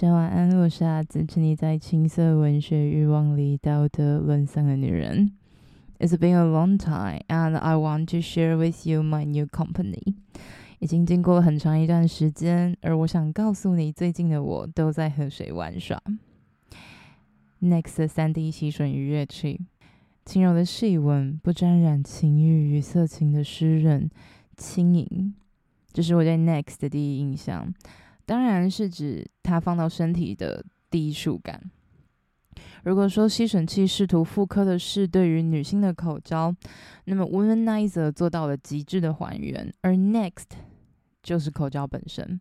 小晚安，我是阿梓，沉溺在青色文学欲望里道德沦丧的女人。It's been a long time, and I want to share with you my new company. 已经经过了很长一段时间，而我想告诉你，最近的我都在和谁玩耍。Next 三 D 吸吮愉悦器，轻柔的细纹，不沾染情欲与色情的湿润轻盈，这是我对 Next 的第一印象。当然是指它放到身体的第一触感。如果说吸吮器试图复刻的是对于女性的口交，那么 Womanizer 做到了极致的还原，而 Next 就是口交本身。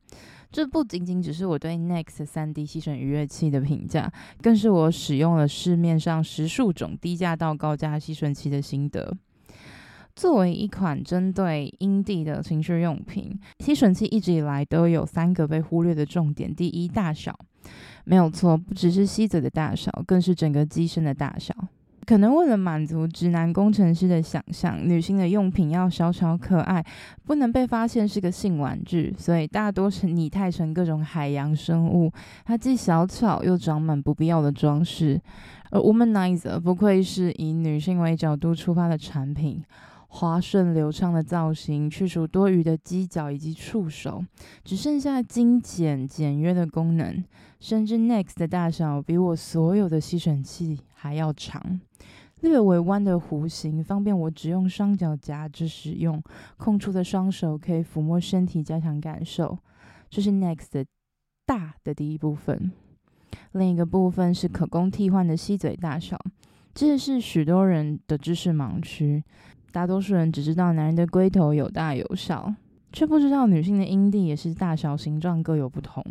这不仅仅只是我对 Next 3D 吸吮愉悦器的评价，更是我使用了市面上十数种低价到高价吸吮器的心得。作为一款针对阴蒂的情趣用品，吸吮器一直以来都有三个被忽略的重点：第一，大小。没有错，不只是吸嘴的大小，更是整个机身的大小。可能为了满足直男工程师的想象，女性的用品要小巧可爱，不能被发现是个性玩具，所以大多是拟态成各种海洋生物。它既小巧又长满不必要的装饰。而 Womanizer 不愧是以女性为角度出发的产品。滑顺流畅的造型，去除多余的犄角以及触手，只剩下精简简约的功能。甚至 Next 的大小比我所有的吸吮器还要长，略微弯的弧形方便我只用双脚夹着使用，空出的双手可以抚摸身体加强感受。这是 Next 的大的第一部分，另一个部分是可供替换的吸嘴大小，这是许多人的知识盲区。大多数人只知道男人的龟头有大有小，却不知道女性的阴蒂也是大小形状各有不同。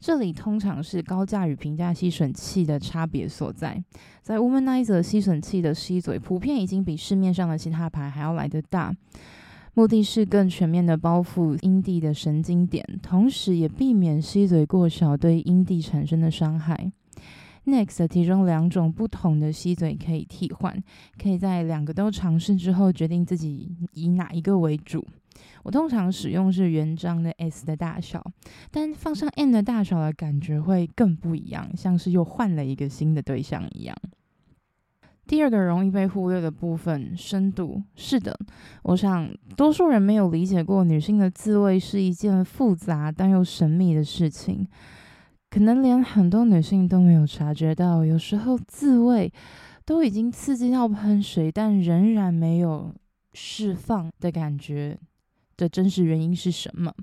这里通常是高价与平价吸吮器的差别所在。在 Womanizer 吸吮器的吸嘴普遍已经比市面上的其他牌还要来得大，目的是更全面的包覆阴蒂的神经点，同时也避免吸嘴过小对阴蒂产生的伤害。Next 提供两种不同的吸嘴可以替换，可以在两个都尝试之后决定自己以哪一个为主。我通常使用是原装的 S 的大小，但放上 N 的大小的感觉会更不一样，像是又换了一个新的对象一样。第二个容易被忽略的部分，深度。是的，我想多数人没有理解过女性的自慰是一件复杂但又神秘的事情。可能连很多女性都没有察觉到，有时候自慰都已经刺激到喷水，但仍然没有释放的感觉的真实原因是什么？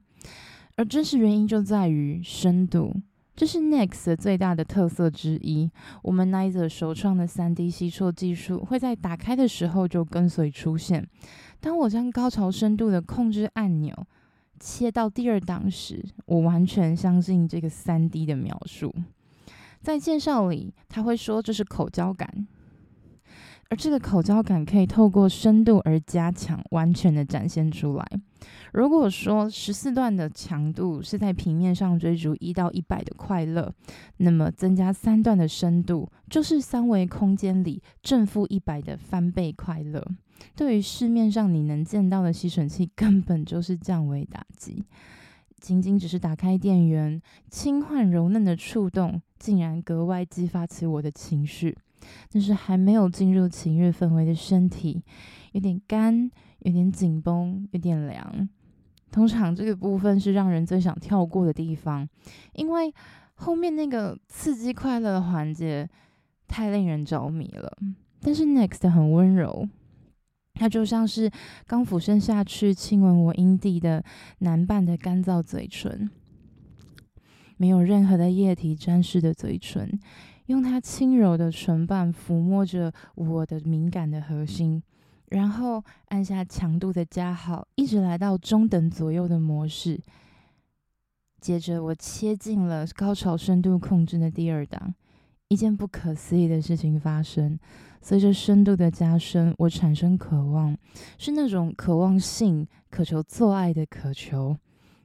而真实原因就在于深度，这是 Next 最大的特色之一。我们 Nizer 首创的 3D 吸啜技术会在打开的时候就跟随出现。当我将高潮深度的控制按钮。切到第二档时，我完全相信这个三 D 的描述。在介绍里，他会说这是口交感，而这个口交感可以透过深度而加强，完全的展现出来。如果说十四段的强度是在平面上追逐一到一百的快乐，那么增加三段的深度，就是三维空间里正负一百的翻倍快乐。对于市面上你能见到的吸吮器，根本就是降维打击。仅仅只是打开电源，轻缓柔嫩的触动，竟然格外激发起我的情绪。但是还没有进入情欲氛围的身体，有点干，有点紧绷，有点凉。通常这个部分是让人最想跳过的地方，因为后面那个刺激快乐的环节太令人着迷了。但是 Next 很温柔。它就像是刚俯身下去亲吻我阴蒂的男伴的干燥嘴唇，没有任何的液体沾湿的嘴唇，用它轻柔的唇瓣抚摸着我的敏感的核心，然后按下强度的加号，一直来到中等左右的模式。接着我切进了高潮深度控制的第二档。一件不可思议的事情发生，随着深度的加深，我产生渴望，是那种渴望性、渴求做爱的渴求。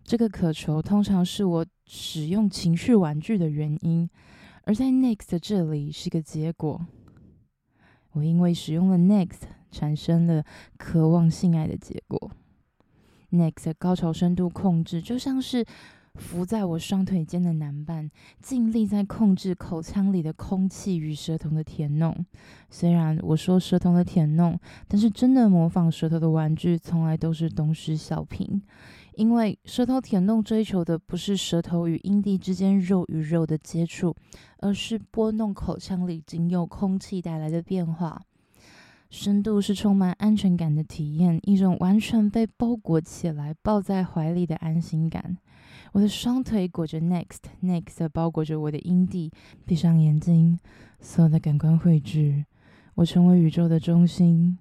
这个渴求通常是我使用情绪玩具的原因，而在 Next 这里是个结果。我因为使用了 Next，产生了渴望性爱的结果。Next 高潮深度控制就像是伏在我双腿间的男伴，尽力在控制口腔里的空气与舌头的舔弄。虽然我说舌头的舔弄，但是真的模仿舌头的玩具，从来都是东施效颦。因为舌头舔弄追求的不是舌头与阴蒂之间肉与肉的接触，而是拨弄口腔里仅有空气带来的变化。深度是充满安全感的体验，一种完全被包裹起来、抱在怀里的安心感。我的双腿裹着 Next，Next 包裹着我的阴蒂。闭上眼睛，所有的感官汇聚，我成为宇宙的中心，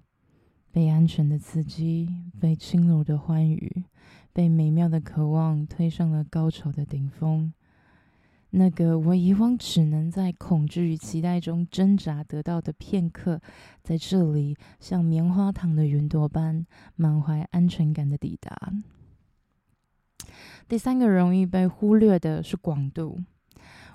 被安全的刺激，被轻柔的欢愉，被美妙的渴望推上了高潮的顶峰。那个我以往只能在恐惧与期待中挣扎得到的片刻，在这里像棉花糖的云朵般满怀安全感的抵达。第三个容易被忽略的是广度。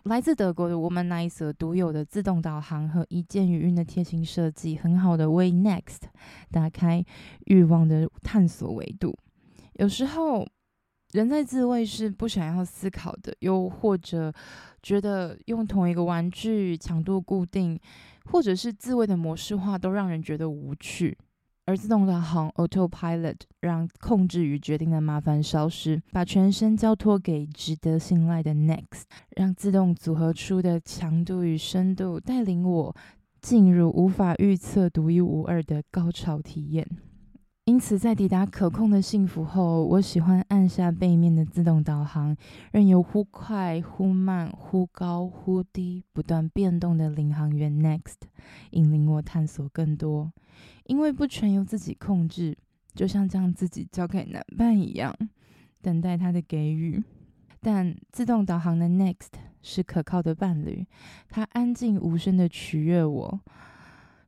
来自德国的 Womanizer 独有的自动导航和一键语音的贴心设计，很好的为 Next 打开欲望的探索维度。有时候。人在自慰是不想要思考的，又或者觉得用同一个玩具强度固定，或者是自慰的模式化都让人觉得无趣。而自动导航 Autopilot 让控制与决定的麻烦消失，把全身交托给值得信赖的 Next，让自动组合出的强度与深度带领我进入无法预测、独一无二的高潮体验。因此，在抵达可控的幸福后，我喜欢按下背面的自动导航，任由忽快忽慢、忽高忽低、不断变动的领航员 Next 引领我探索更多。因为不全由自己控制，就像将自己交给男伴一样，等待他的给予。但自动导航的 Next 是可靠的伴侣，他安静无声地取悦我，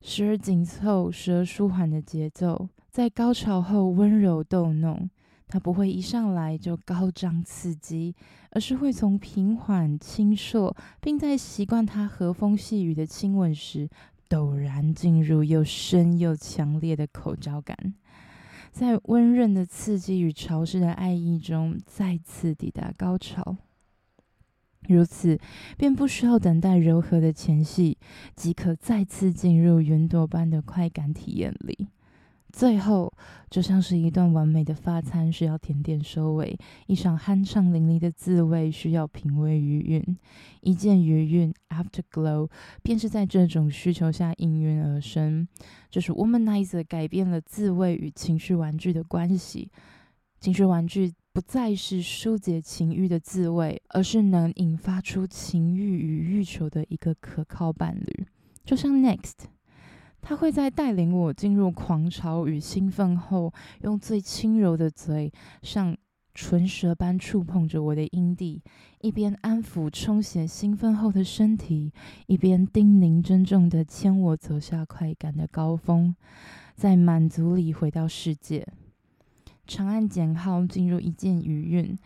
时而紧凑，时而舒缓的节奏。在高潮后温柔逗弄，他不会一上来就高涨刺激，而是会从平缓轻硕，并在习惯他和风细雨的亲吻时，陡然进入又深又强烈的口交感，在温润的刺激与潮湿的爱意中再次抵达高潮。如此，便不需要等待柔和的前戏，即可再次进入云朵般的快感体验里。最后，就像是一段完美的发餐需要甜点收尾，一场酣畅淋漓的自慰需要品味余韵。一件余韵 （Afterglow） 便是在这种需求下应运而生。就是 Womanizer 改变了自慰与情绪玩具的关系。情绪玩具不再是疏解情欲的自慰，而是能引发出情欲与欲求的一个可靠伴侣。就像 Next。他会在带领我进入狂潮与兴奋后，用最轻柔的嘴，像唇舌般触碰着我的阴蒂，一边安抚充血兴奋后的身体，一边叮咛珍重的牵我走下快感的高峰，在满足里回到世界。长按减号进入一键余韵。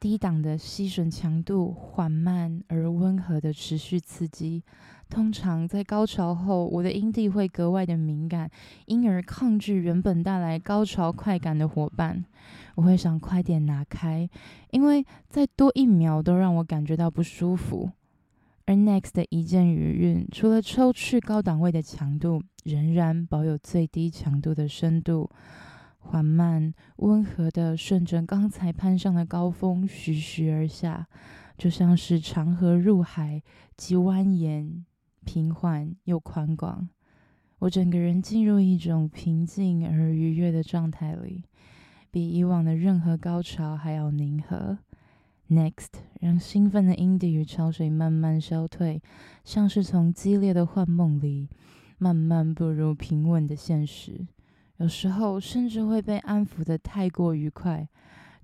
低档的吸吮强度，缓慢而温和的持续刺激。通常在高潮后，我的阴蒂会格外的敏感，因而抗拒原本带来高潮快感的伙伴。我会想快点拿开，因为再多一秒都让我感觉到不舒服。而 Next 的一键余韵，除了抽去高档位的强度，仍然保有最低强度的深度。缓慢、温和地顺着刚才攀上的高峰徐徐而下，就像是长河入海，既蜿蜒、平缓又宽广。我整个人进入一种平静而愉悦的状态里，比以往的任何高潮还要宁和。Next，让兴奋的阴蒂与潮水慢慢消退，像是从激烈的幻梦里慢慢步入平稳的现实。有时候甚至会被安抚得太过愉快，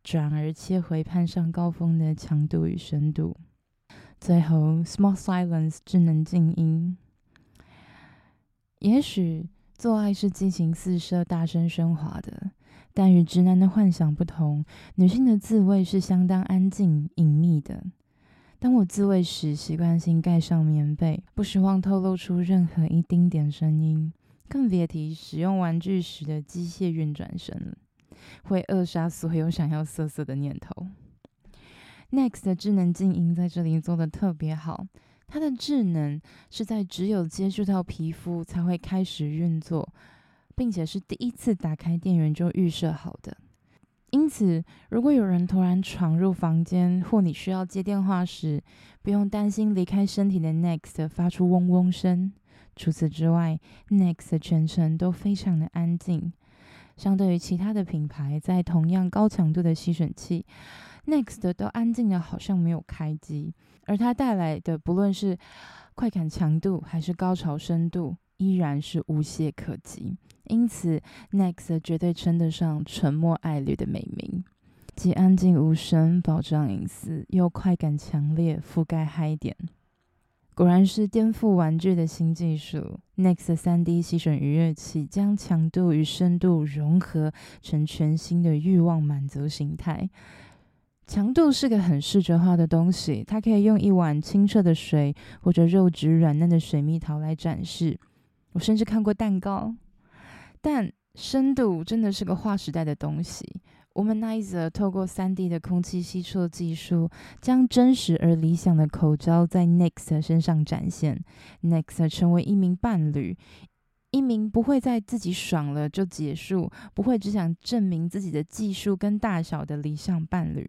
转而切回攀上高峰的强度与深度。最后，Small Silence 智能静音。也许做爱是激情四射、大声喧哗的，但与直男的幻想不同，女性的自慰是相当安静、隐秘的。当我自慰时，习惯性盖上棉被，不希望透露出任何一丁点声音。更别提使用玩具时的机械运转声了，会扼杀所有想要色色的念头。Next 的智能静音在这里做的特别好，它的智能是在只有接触到皮肤才会开始运作，并且是第一次打开电源就预设好的。因此，如果有人突然闯入房间，或你需要接电话时，不用担心离开身体的 Next 发出嗡嗡声。除此之外，Next 全程都非常的安静。相对于其他的品牌，在同样高强度的吸吮器，Next 都安静的好像没有开机。而它带来的，不论是快感强度还是高潮深度，依然是无懈可击。因此，Next 绝对称得上沉默爱侣的美名，既安静无声，保障隐私，又快感强烈，覆盖嗨点。果然是颠覆玩具的新技术，Next 3D 吸吮愉悦器将强度与深度融合成全新的欲望满足形态。强度是个很视觉化的东西，它可以用一碗清澈的水或者肉质软嫩的水蜜桃来展示。我甚至看过蛋糕。但深度真的是个划时代的东西。Womanizer 透过 3D 的空气吸出技术，将真实而理想的口交在 Next 身上展现。Next 成为一名伴侣，一名不会在自己爽了就结束，不会只想证明自己的技术跟大小的理想伴侣，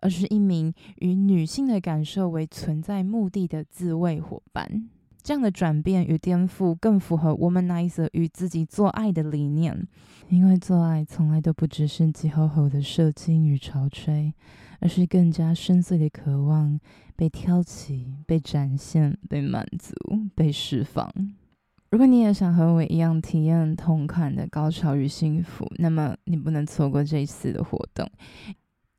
而是一名与女性的感受为存在目的的自慰伙伴。这样的转变与颠覆更符合 Womanizer 与自己做爱的理念，因为做爱从来都不只是急吼吼的射精与潮吹，而是更加深邃的渴望被挑起、被展现、被满足、被释放。如果你也想和我一样体验同款的高潮与幸福，那么你不能错过这一次的活动。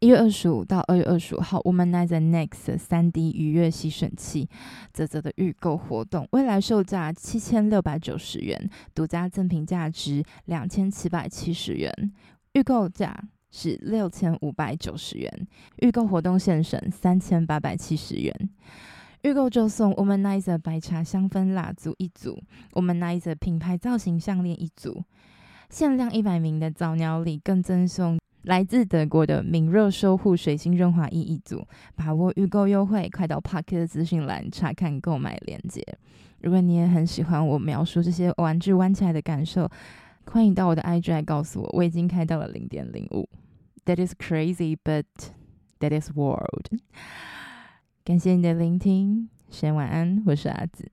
一月二十五到二月二十五号，Womanizer Next 三 D 愉悦吸吮器啧啧的预购活动，未来售价七千六百九十元，独家赠品价值两千七百七十元，预购价是六千五百九十元，预购活动现省三千八百七十元，预购就送 Womanizer 白茶香氛蜡烛一组，Womanizer 品牌造型项链一组，限量一百名的早鸟礼更赠送。来自德国的敏热修护水晶润滑液一组，把握预购优惠，快到 Park 的资讯栏查看购买链接。如果你也很喜欢我描述这些玩具玩起来的感受，欢迎到我的 IG 来告诉我，我已经开到了零点零五。That is crazy, but that is world。感谢你的聆听，先晚安，我是阿紫。